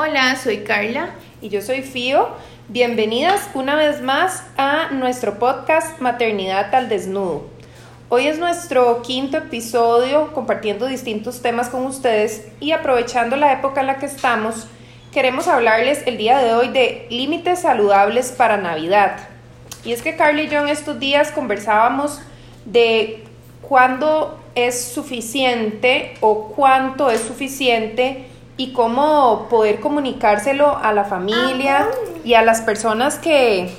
Hola, soy Carla. Y yo soy Fío. Bienvenidas una vez más a nuestro podcast Maternidad al Desnudo. Hoy es nuestro quinto episodio compartiendo distintos temas con ustedes y aprovechando la época en la que estamos, queremos hablarles el día de hoy de límites saludables para Navidad. Y es que Carly y yo en estos días conversábamos de cuándo es suficiente o cuánto es suficiente y cómo poder comunicárselo a la familia y a las personas que,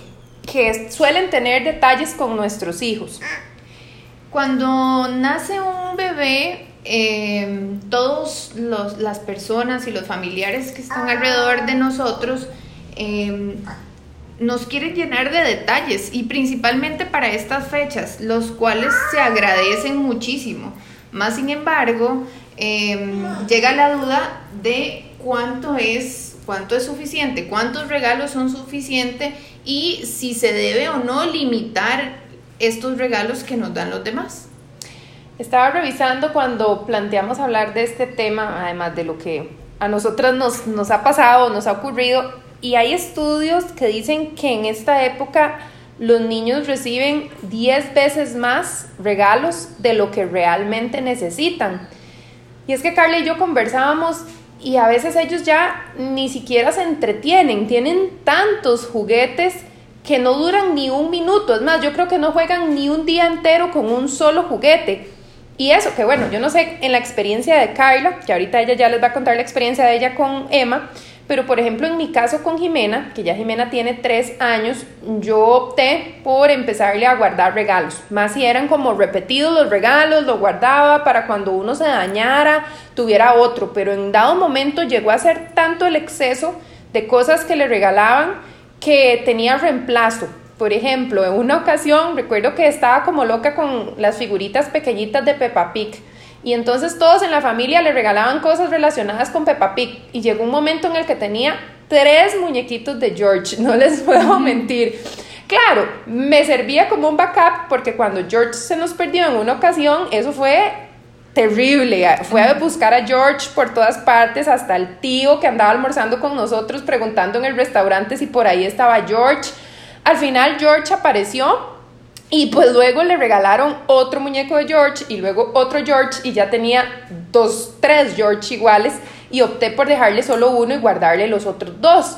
que suelen tener detalles con nuestros hijos. Cuando nace un bebé, eh, todas las personas y los familiares que están alrededor de nosotros eh, nos quieren llenar de detalles y principalmente para estas fechas, los cuales se agradecen muchísimo. Más sin embargo, em, llega la duda de cuánto es, cuánto es suficiente, cuántos regalos son suficientes y si se debe o no limitar estos regalos que nos dan los demás. Estaba revisando cuando planteamos hablar de este tema, además de lo que a nosotras nos, nos ha pasado, nos ha ocurrido, y hay estudios que dicen que en esta época los niños reciben 10 veces más regalos de lo que realmente necesitan. Y es que Carla y yo conversábamos y a veces ellos ya ni siquiera se entretienen, tienen tantos juguetes que no duran ni un minuto, es más, yo creo que no juegan ni un día entero con un solo juguete. Y eso, que bueno, yo no sé en la experiencia de Carla, que ahorita ella ya les va a contar la experiencia de ella con Emma, pero por ejemplo, en mi caso con Jimena, que ya Jimena tiene tres años, yo opté por empezarle a guardar regalos. Más si eran como repetidos los regalos, lo guardaba para cuando uno se dañara, tuviera otro. Pero en dado momento llegó a ser tanto el exceso de cosas que le regalaban que tenía reemplazo. Por ejemplo, en una ocasión recuerdo que estaba como loca con las figuritas pequeñitas de Peppa Pig y entonces todos en la familia le regalaban cosas relacionadas con Peppa Pig. Y llegó un momento en el que tenía tres muñequitos de George, no les puedo mentir. Claro, me servía como un backup porque cuando George se nos perdió en una ocasión, eso fue terrible. Fue a buscar a George por todas partes, hasta el tío que andaba almorzando con nosotros preguntando en el restaurante si por ahí estaba George. Al final George apareció y pues luego le regalaron otro muñeco de George y luego otro George y ya tenía dos, tres George iguales y opté por dejarle solo uno y guardarle los otros dos.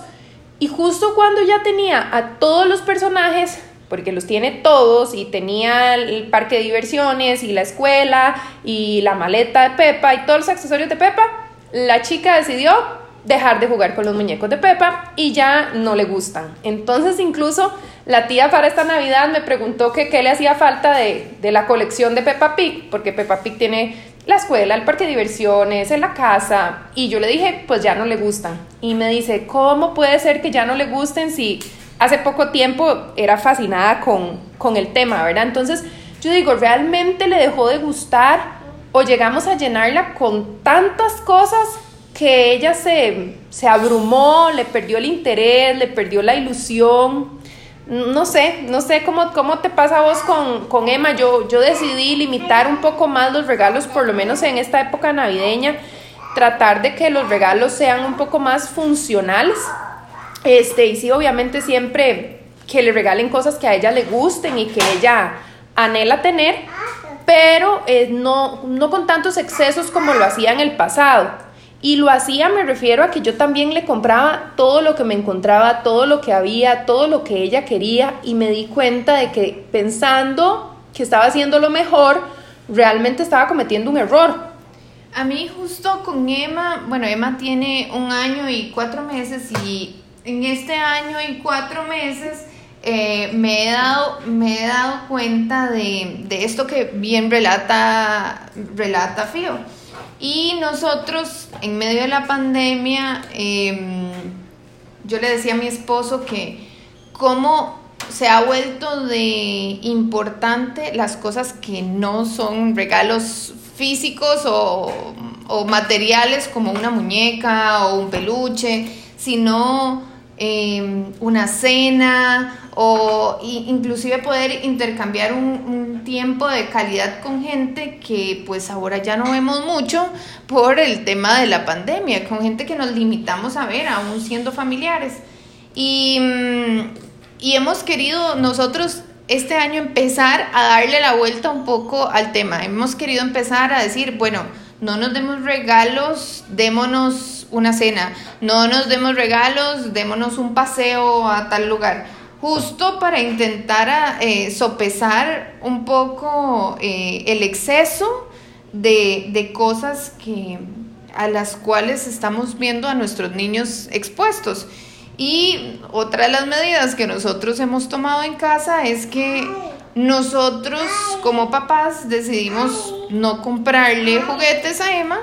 Y justo cuando ya tenía a todos los personajes, porque los tiene todos y tenía el parque de diversiones y la escuela y la maleta de Pepa y todos los accesorios de Pepa, la chica decidió dejar de jugar con los muñecos de Pepa y ya no le gustan. Entonces incluso la tía para esta Navidad me preguntó que qué le hacía falta de, la colección de Peppa Pig, porque Peppa Pig tiene la escuela, el parque de diversiones, en la casa, y yo le dije, pues ya no le gustan. Y me dice, ¿cómo puede ser que ya no le gusten si hace poco tiempo era fascinada con, con el tema, ¿verdad? Entonces yo digo, ¿realmente le dejó de gustar o llegamos a llenarla con tantas cosas que ella se, se abrumó, le perdió el interés, le perdió la ilusión? No sé, no sé cómo, cómo te pasa a vos con, Emma. Yo, yo decidí limitar un poco más los regalos, por lo menos en esta época navideña, tratar de que los regalos sean un poco más funcionales. Este, y sí, obviamente siempre que le regalen cosas que a ella le gusten y que ella anhela tener, pero eh, no, no con tantos excesos como lo hacía en el pasado. Y lo hacía, me refiero a que yo también le compraba todo lo que me encontraba, todo lo que había, todo lo que ella quería y me di cuenta de que pensando que estaba haciendo lo mejor, realmente estaba cometiendo un error. A mí justo con Emma, bueno, Emma tiene un año y cuatro meses y en este año y cuatro meses eh, me, he dado, me he dado cuenta de, de esto que bien relata, relata Fío y nosotros, en medio de la pandemia, em, yo le decía a mi esposo que cómo se ha vuelto de importante las cosas que no son regalos físicos o, o materiales como una muñeca o un peluche, sino em, una cena o inclusive poder intercambiar un, tiempo de calidad con gente que pues ahora ya no vemos mucho por el tema de la pandemia, con gente que nos limitamos a ver aún siendo familiares. Y, mm, y hemos querido nosotros este año empezar a darle la vuelta un poco al tema. Hemos querido empezar a decir, bueno, no nos demos regalos, démonos una cena, no nos demos regalos, démonos un paseo a tal lugar, justo para intentar eh, sopesar un poco eh, el exceso de, de cosas que, a las cuales estamos viendo a nuestros niños expuestos. Y otra de las medidas que nosotros hemos tomado en casa es que nosotros como papás decidimos no comprarle juguetes a Emma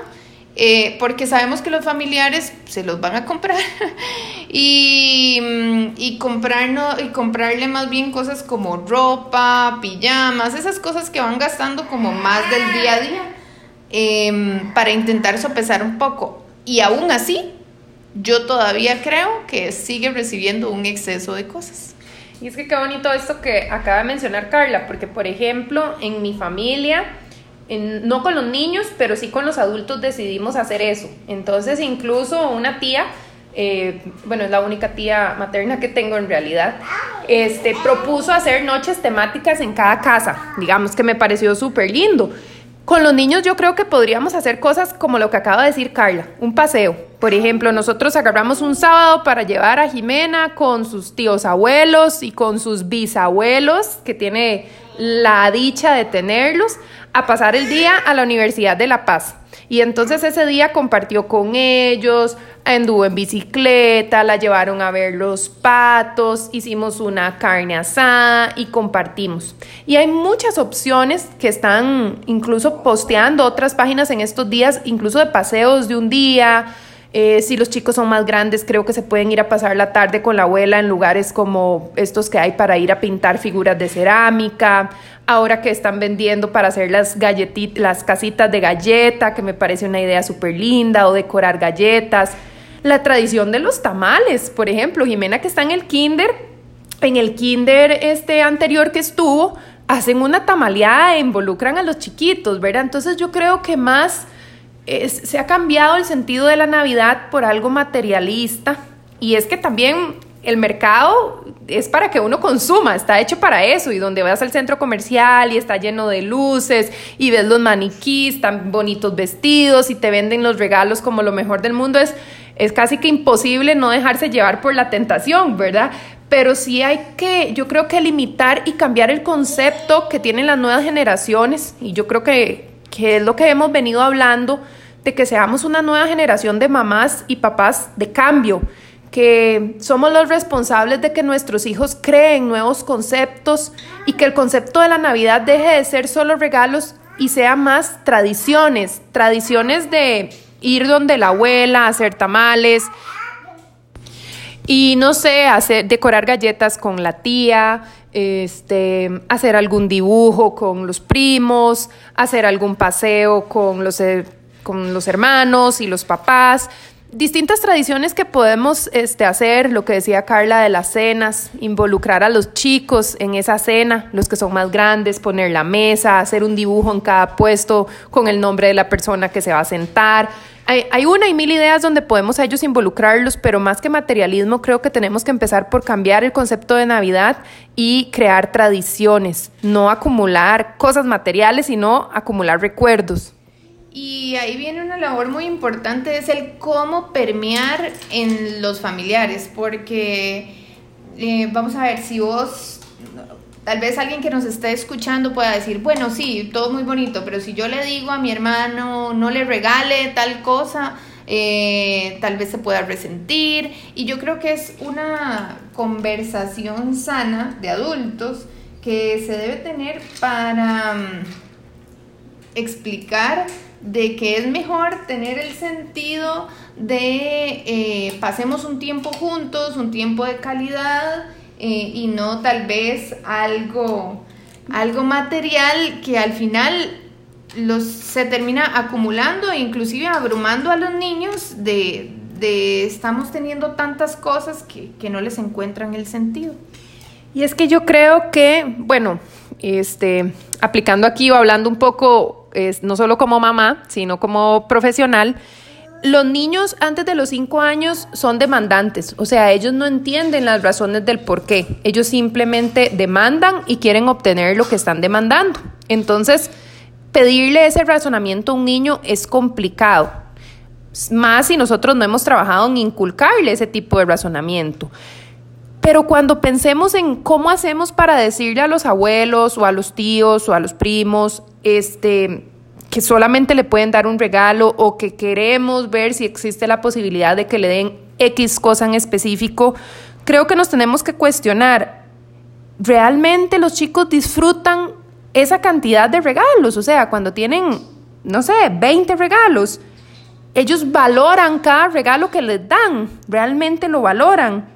eh, porque sabemos que los familiares se los van a comprar y, mm, y, comprarnos, y comprarle más bien cosas como ropa, pijamas, esas cosas que van gastando como más del día a día em, para intentar sopesar un poco. Y aún así, yo todavía creo que sigue recibiendo un exceso de cosas. Y es que qué bonito esto que acaba de mencionar Carla, porque por ejemplo, en mi familia, no con los niños, pero sí con los adultos decidimos hacer eso. Entonces, incluso una tía, eh, bueno, es la única tía materna que tengo en realidad, este, propuso hacer noches temáticas en cada casa. Digamos que me pareció súper lindo. Con los niños yo creo que podríamos hacer cosas como lo que acaba de decir Carla, un paseo. Por ejemplo, nosotros agarramos un sábado para llevar a Jimena con sus tíos abuelos y con sus bisabuelos, que tiene la dicha de tenerlos, a pasar el día a la Universidad de La Paz. Y entonces ese día compartió con ellos, anduvo en bicicleta, la llevaron a ver los patos, hicimos una carne asada y compartimos. Y hay muchas opciones que están incluso posteando otras páginas en estos días, incluso de paseos de un día, eh, si los chicos son más grandes, creo que se pueden ir a pasar la tarde con la abuela en lugares como estos que hay para ir a pintar figuras de cerámica. Ahora que están vendiendo para hacer las las casitas de galleta, que me parece una idea súper linda, o decorar galletas. La tradición de los tamales, por ejemplo, Jimena que está en el kinder, en el kinder este anterior que estuvo, hacen una tamaleada e involucran a los chiquitos, ¿verdad? Entonces yo creo que más se ha cambiado el sentido de la Navidad por algo materialista. Y es que también el mercado es para que uno consuma, está hecho para eso. Y donde vas al centro comercial y está lleno de luces y ves los maniquís tan bonitos vestidos y te venden los regalos como lo mejor del mundo, es, es casi que imposible no dejarse llevar por la tentación, ¿verdad? Pero sí hay que, yo creo que limitar y cambiar el concepto que tienen las nuevas generaciones. Y yo creo que, que es lo que hemos venido hablando de que seamos una nueva generación de mamás y papás de cambio, que somos los responsables de que nuestros hijos creen nuevos conceptos y que el concepto de la Navidad deje de ser solo regalos y sea más tradiciones, tradiciones de ir donde la abuela, hacer tamales y no sé, hacer decorar galletas con la tía, este, hacer algún dibujo con los primos, hacer algún paseo con los con los hermanos y los papás, distintas tradiciones que podemos este, hacer, lo que decía Carla de las cenas, involucrar a los chicos en esa cena, los que son más grandes, poner la mesa, hacer un dibujo en cada puesto con el nombre de la persona que se va a sentar. Hay, hay una y mil ideas donde podemos a ellos involucrarlos, pero más que materialismo creo que tenemos que empezar por cambiar el concepto de Navidad y crear tradiciones, no acumular cosas materiales, sino acumular recuerdos. Y ahí viene una labor muy importante, es el cómo permear en los familiares, porque eh, vamos a ver, si vos, tal vez alguien que nos esté escuchando pueda decir, bueno, sí, todo muy bonito, pero si yo le digo a mi hermano, no le regale tal cosa, eh, tal vez se pueda resentir. Y yo creo que es una conversación sana de adultos que se debe tener para mm, explicar de que es mejor tener el sentido de eh, pasemos un tiempo juntos, un tiempo de calidad eh, y no tal vez algo, algo material que al final los, se termina acumulando e inclusive abrumando a los niños de, de estamos teniendo tantas cosas que, que no les encuentran el sentido. Y es que yo creo que, bueno, este, aplicando aquí o hablando un poco, es, no solo como mamá, sino como profesional, los niños antes de los cinco años son demandantes, o sea, ellos no entienden las razones del por qué, ellos simplemente demandan y quieren obtener lo que están demandando. Entonces, pedirle ese razonamiento a un niño es complicado, más si nosotros no hemos trabajado en inculcarle ese tipo de razonamiento. Pero cuando pensemos en cómo hacemos para decirle a los abuelos o a los tíos o a los primos, este, que solamente le pueden dar un regalo o que queremos ver si existe la posibilidad de que le den X cosa en específico, creo que nos tenemos que cuestionar, ¿realmente los chicos disfrutan esa cantidad de regalos? O sea, cuando tienen, no sé, 20 regalos, ellos valoran cada regalo que les dan, realmente lo valoran.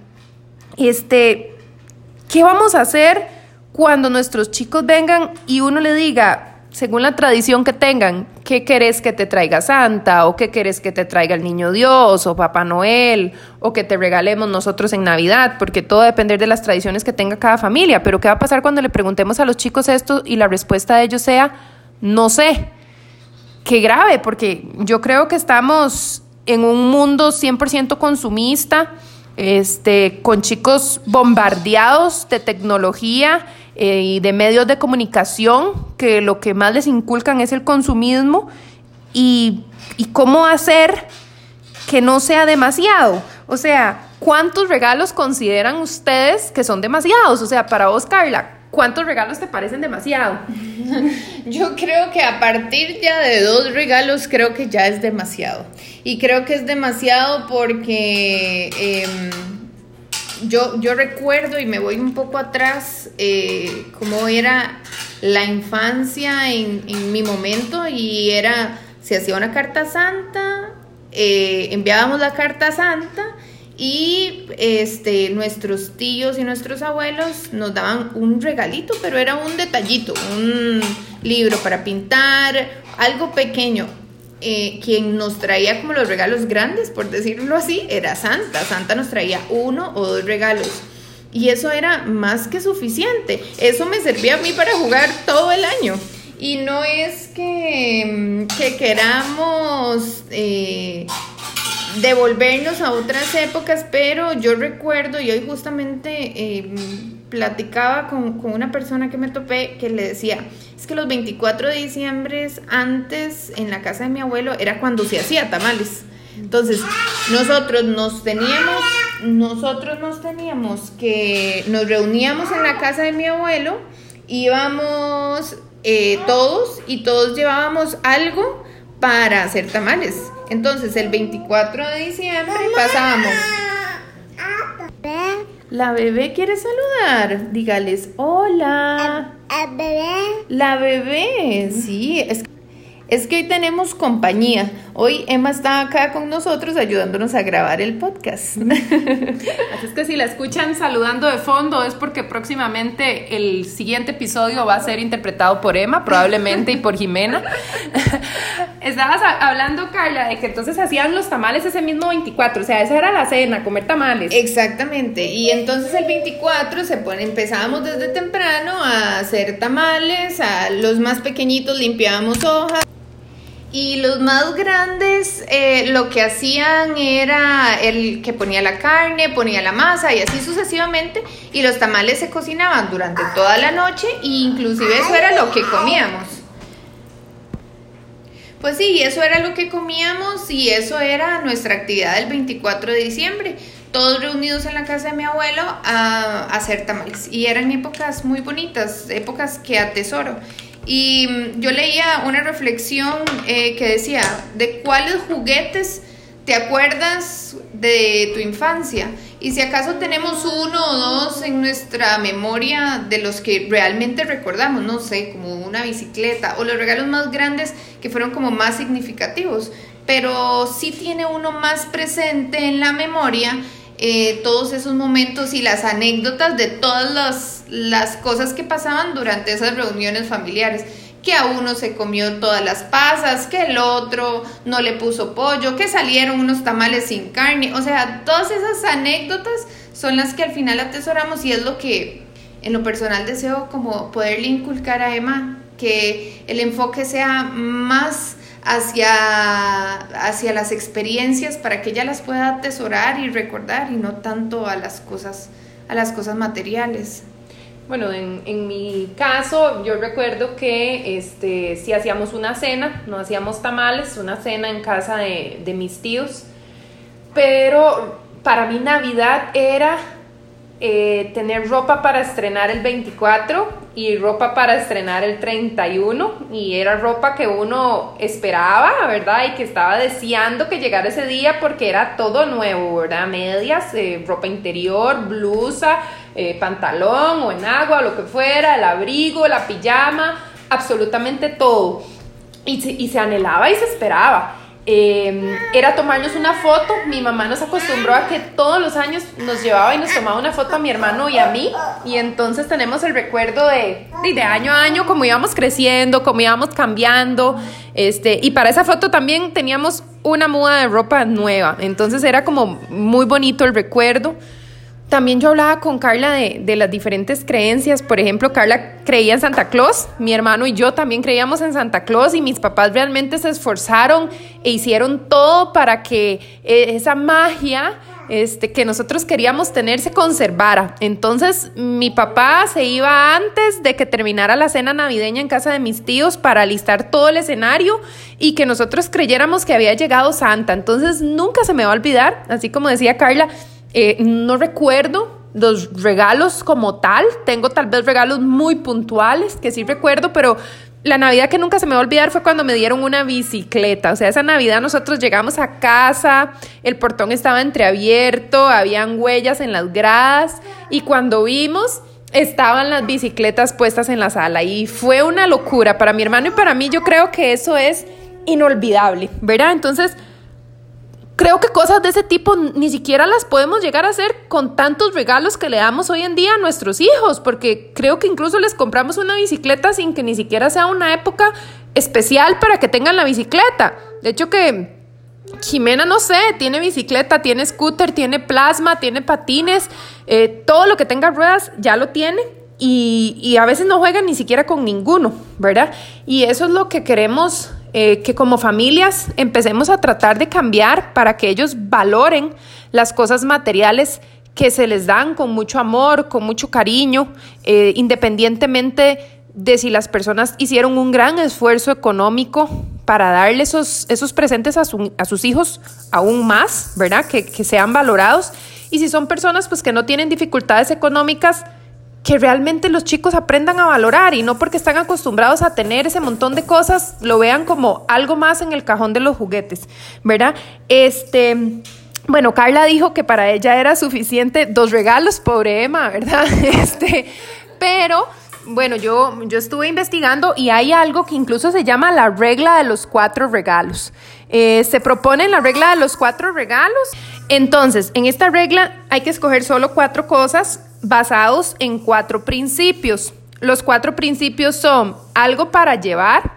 Este, ¿qué vamos a hacer cuando nuestros chicos vengan y uno le diga, según la tradición que tengan, ¿qué querés que te traiga Santa? ¿O qué querés que te traiga el Niño Dios? ¿O Papá Noel? ¿O que te regalemos nosotros en Navidad? Porque todo depende de las tradiciones que tenga cada familia. Pero ¿qué va a pasar cuando le preguntemos a los chicos esto y la respuesta de ellos sea, no sé? Qué grave, porque yo creo que estamos en un mundo 100% consumista, este, con chicos bombardeados de tecnología eh, y de medios de comunicación que lo que más les inculcan es el consumismo y, y cómo hacer que no sea demasiado. O sea, ¿cuántos regalos consideran ustedes que son demasiados? O sea, para vos, Carla, ¿cuántos regalos te parecen demasiado? Yo creo que a partir ya de dos regalos creo que ya es demasiado. Y creo que es demasiado porque... Em, yo, yo recuerdo y me voy un poco atrás eh, cómo era la infancia en, mi momento y era, se hacía una carta santa, eh, enviábamos la carta santa y este, nuestros tíos y nuestros abuelos nos daban un regalito, pero era un detallito, un libro para pintar, algo pequeño. Eh, quien nos traía como los regalos grandes, por decirlo así, era Santa. Santa nos traía uno o dos regalos. Y eso era más que suficiente. Eso me servía a mí para jugar todo el año. Y no es que, mm, que queramos eh, devolvernos a otras épocas, pero yo recuerdo, y hoy justamente eh, platicaba con, una persona que me topé que le decía, es que los 24 de diciembre antes en la casa de mi abuelo era cuando se hacía tamales. Entonces, nosotros nos teníamos, nosotros nos teníamos que, nos reuníamos en la casa de mi abuelo, íbamos eh, todos y todos llevábamos algo para hacer tamales. Entonces, el 24 de diciembre pasábamos. La bebé quiere saludar. Dígales, hola. ¿La bebé? La bebé, sí. Es es que hoy tenemos compañía. Hoy Emma está acá con nosotros ayudándonos a grabar el podcast. Así es que si la escuchan saludando de fondo es porque próximamente el siguiente episodio va a ser interpretado por Emma, probablemente, y por Jimena. Estabas hablando, Carla, de que entonces hacían los tamales ese mismo 24, o sea, esa era la cena, comer tamales. Exactamente, y entonces el 24 se pone, empezábamos desde temprano a hacer tamales, a los más pequeñitos limpiábamos hojas. Y los más grandes eh, lo que hacían era el que ponía la carne, ponía la masa y así sucesivamente. Y los tamales se cocinaban durante toda la noche e inclusive eso era lo que comíamos. Pues sí, eso era lo que comíamos y eso era nuestra actividad del 24 de diciembre. Todos reunidos en la casa de mi abuelo a hacer tamales. Y eran épocas muy bonitas, épocas que atesoro. Y yo leía una reflexión eh, que decía, ¿de cuáles juguetes te acuerdas de tu infancia? Y si acaso tenemos uno o dos en nuestra memoria de los que realmente recordamos, no sé, como una bicicleta o los regalos más grandes que fueron como más significativos, pero sí tiene uno más presente en la memoria eh, todos esos momentos y las anécdotas de todas las, las cosas que pasaban durante esas reuniones familiares que a uno se comió todas las pasas, que el otro no le puso pollo, que salieron unos tamales sin carne. O sea, todas esas anécdotas son las que al final atesoramos y es lo que en lo personal deseo como poderle inculcar a Emma, que el enfoque sea más hacia, hacia las experiencias para que ella las pueda atesorar y recordar y no tanto a las cosas, a las cosas materiales. Bueno, en, en, mi caso, yo recuerdo que este, si hacíamos una cena, no hacíamos tamales, una cena en casa de, de mis tíos, pero para mí Navidad era eh, tener ropa para estrenar el 24 y ropa para estrenar el 31 y era ropa que uno esperaba, ¿verdad? Y que estaba deseando que llegara ese día porque era todo nuevo, ¿verdad? Medias, eh, ropa interior, blusa, eh, pantalón o en agua, lo que fuera, el abrigo, la pijama, absolutamente todo. Y y se anhelaba y se esperaba. Em, era tomarnos una foto. Mi mamá nos acostumbró a que todos los años nos llevaba y nos tomaba una foto a mi hermano y a mí. Y entonces tenemos el recuerdo de, de, año a año, cómo íbamos creciendo, cómo íbamos cambiando. Este, y para esa foto también teníamos una muda de ropa nueva. Entonces era como muy bonito el recuerdo. También yo hablaba con Carla de, las diferentes creencias. Por ejemplo, Carla creía en Santa Claus, mi hermano y yo también creíamos en Santa Claus y mis papás realmente se esforzaron e hicieron todo para que eh, esa magia este, que nosotros queríamos tener se conservara. Entonces mi papá se iba antes de que terminara la cena navideña en casa de mis tíos para alistar todo el escenario y que nosotros creyéramos que había llegado Santa. Entonces nunca se me va a olvidar, así como decía Carla, eh, no recuerdo los regalos como tal. Tengo tal vez regalos muy puntuales que sí recuerdo, pero la Navidad que nunca se me va a olvidar fue cuando me dieron una bicicleta. O sea, esa Navidad nosotros llegamos a casa, el portón estaba entreabierto, habían huellas en las gradas y cuando vimos estaban las bicicletas puestas en la sala y fue una locura para mi hermano y para mí. Yo creo que eso es inolvidable, ¿verdad? Entonces, creo que cosas de ese tipo ni siquiera las podemos llegar a hacer con tantos regalos que le damos hoy en día a nuestros hijos, porque creo que incluso les compramos una bicicleta sin que ni siquiera sea una época especial para que tengan la bicicleta. De hecho que Jimena, no sé, tiene bicicleta, tiene scooter, tiene plasma, tiene patines, eh, todo lo que tenga ruedas ya lo tiene. Y, y a veces no juega ni siquiera con ninguno, ¿verdad? Y eso es lo que queremos eh, que como familias empecemos a tratar de cambiar para que ellos valoren las cosas materiales que se les dan con mucho amor, con mucho cariño, eh, independientemente de si las personas hicieron un gran esfuerzo económico para darle esos, esos presentes a, a sus hijos aún más, ¿verdad? Que, que sean valorados. Y si son personas pues que no tienen dificultades económicas, que realmente los chicos aprendan a valorar y no porque están acostumbrados a tener ese montón de cosas, lo vean como algo más en el cajón de los juguetes, ¿verdad? Este, bueno, Carla dijo que para ella era suficiente dos regalos, pobre Emma, ¿verdad? Este, pero bueno, yo, yo estuve investigando y hay algo que incluso se llama la regla de los cuatro regalos. Eh, se propone la regla de los cuatro regalos. Entonces, en esta regla hay que escoger solo cuatro cosas basados en cuatro principios. Los cuatro principios son algo para llevar,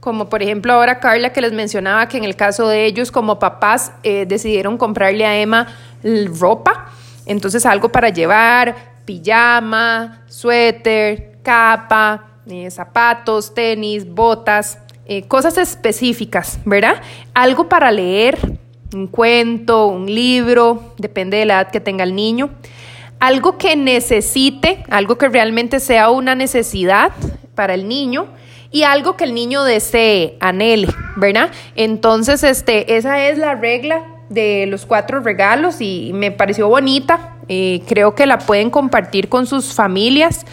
como por ejemplo ahora Carla que les mencionaba que en el caso de ellos como papás eh, decidieron comprarle a Emma ropa, entonces algo para llevar, pijama, suéter, capa, eh, zapatos, tenis, botas, eh, cosas específicas, ¿verdad? Algo para leer, un cuento, un libro, depende de la edad que tenga el niño algo que necesite, algo que realmente sea una necesidad para el niño y algo que el niño desee, anhele, ¿verdad? Entonces, este, esa es la regla de los cuatro regalos y me pareció bonita. Eh, creo que la pueden compartir con sus familias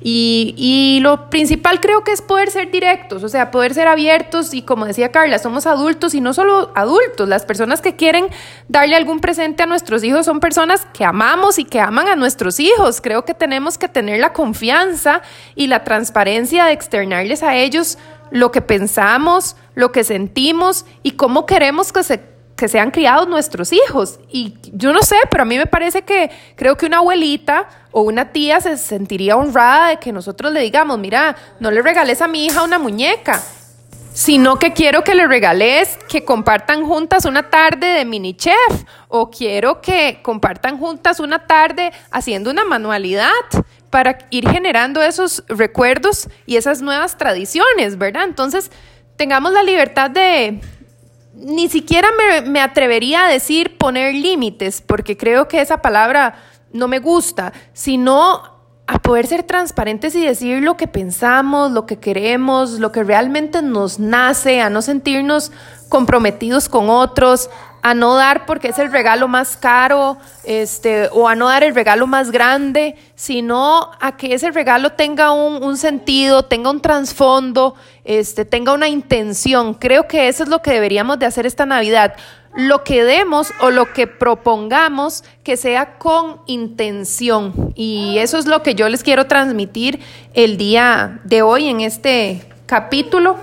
y, lo principal creo que es poder ser directos, o sea, poder ser abiertos y como decía Carla, somos adultos y no solo adultos, las personas que quieren darle algún presente a nuestros hijos son personas que amamos y que aman a nuestros hijos. Creo que tenemos que tener la confianza y la transparencia de externarles a ellos lo que pensamos, lo que sentimos y cómo queremos que se que sean criados nuestros hijos. Y yo no sé, pero a mí me parece que creo que una abuelita o una tía se sentiría honrada de que nosotros le digamos, mira, no le regales a mi hija una muñeca, sino que quiero que le regales que compartan juntas una tarde de mini chef o quiero que compartan juntas una tarde haciendo una manualidad para ir generando esos recuerdos y esas nuevas tradiciones, ¿verdad? Entonces, tengamos la libertad de, ni siquiera me, atrevería a decir poner límites, porque creo que esa palabra no me gusta, sino a poder ser transparentes y decir lo que pensamos, lo que queremos, lo que realmente nos nace, a no sentirnos comprometidos con otros, a no dar porque es el regalo más caro, este, o a no dar el regalo más grande, sino a que ese regalo tenga un, sentido, tenga un trasfondo, este, tenga una intención. Creo que eso es lo que deberíamos de hacer esta Navidad. Lo que demos o lo que propongamos que sea con intención. Y eso es lo que yo les quiero transmitir el día de hoy en este capítulo.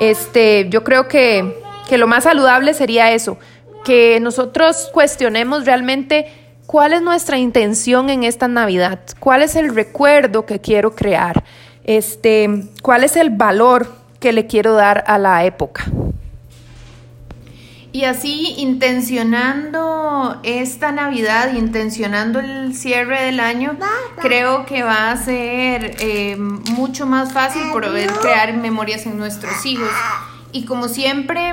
Este, yo creo que, que lo más saludable sería eso que nosotros cuestionemos realmente cuál es nuestra intención en esta Navidad, cuál es el recuerdo que quiero crear, este, cuál es el valor que le quiero dar a la época. Y así intencionando esta Navidad, intencionando el cierre del año, creo que va a ser eh, mucho más fácil poder crear memorias en nuestros hijos. Y como siempre,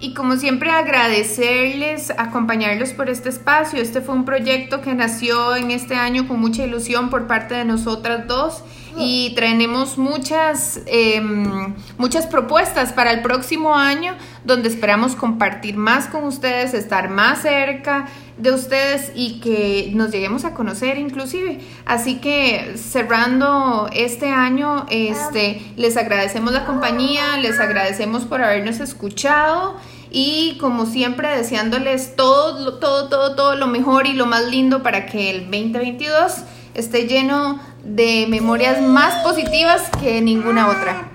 y como siempre agradecerles, acompañarlos por este espacio. Este fue un proyecto que nació en este año con mucha ilusión por parte de nosotras dos y traemos muchas, em, muchas propuestas para el próximo año donde esperamos compartir más con ustedes, estar más cerca de ustedes y que nos lleguemos a conocer inclusive. Así que cerrando este año, este, les agradecemos la compañía, les agradecemos por habernos escuchado y como siempre deseándoles todo, todo, todo, todo lo mejor y lo más lindo para que el 2022 esté lleno de memorias más positivas que ninguna otra.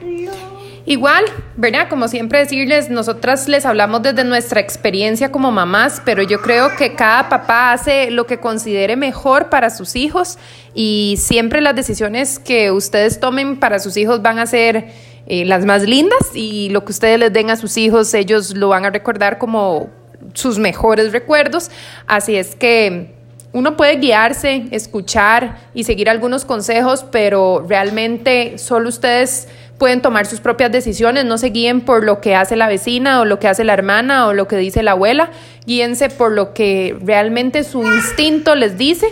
Igual, ¿verdad? Como siempre decirles, nosotras les hablamos desde nuestra experiencia como mamás, pero yo creo que cada papá hace lo que considere mejor para sus hijos y siempre las decisiones que ustedes tomen para sus hijos van a ser eh, las más lindas y lo que ustedes les den a sus hijos, ellos lo van a recordar como sus mejores recuerdos. Así es que uno puede guiarse, escuchar y seguir algunos consejos, pero realmente solo ustedes pueden tomar sus propias decisiones, no se guíen por lo que hace la vecina o lo que hace la hermana o lo que dice la abuela, guíense por lo que realmente su instinto les dice.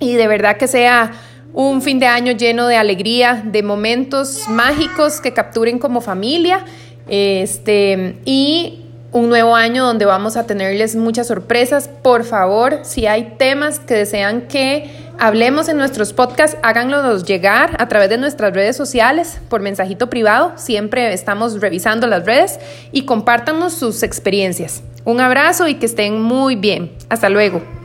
Y de verdad que sea un fin de año lleno de alegría, de momentos mágicos que capturen como familia este, y un nuevo año donde vamos a tenerles muchas sorpresas. Por favor, si hay temas que desean que hablemos en nuestros podcasts, háganlos llegar a través de nuestras redes sociales por mensajito privado. Siempre estamos revisando las redes y compártanos sus experiencias. Un abrazo y que estén muy bien. Hasta luego.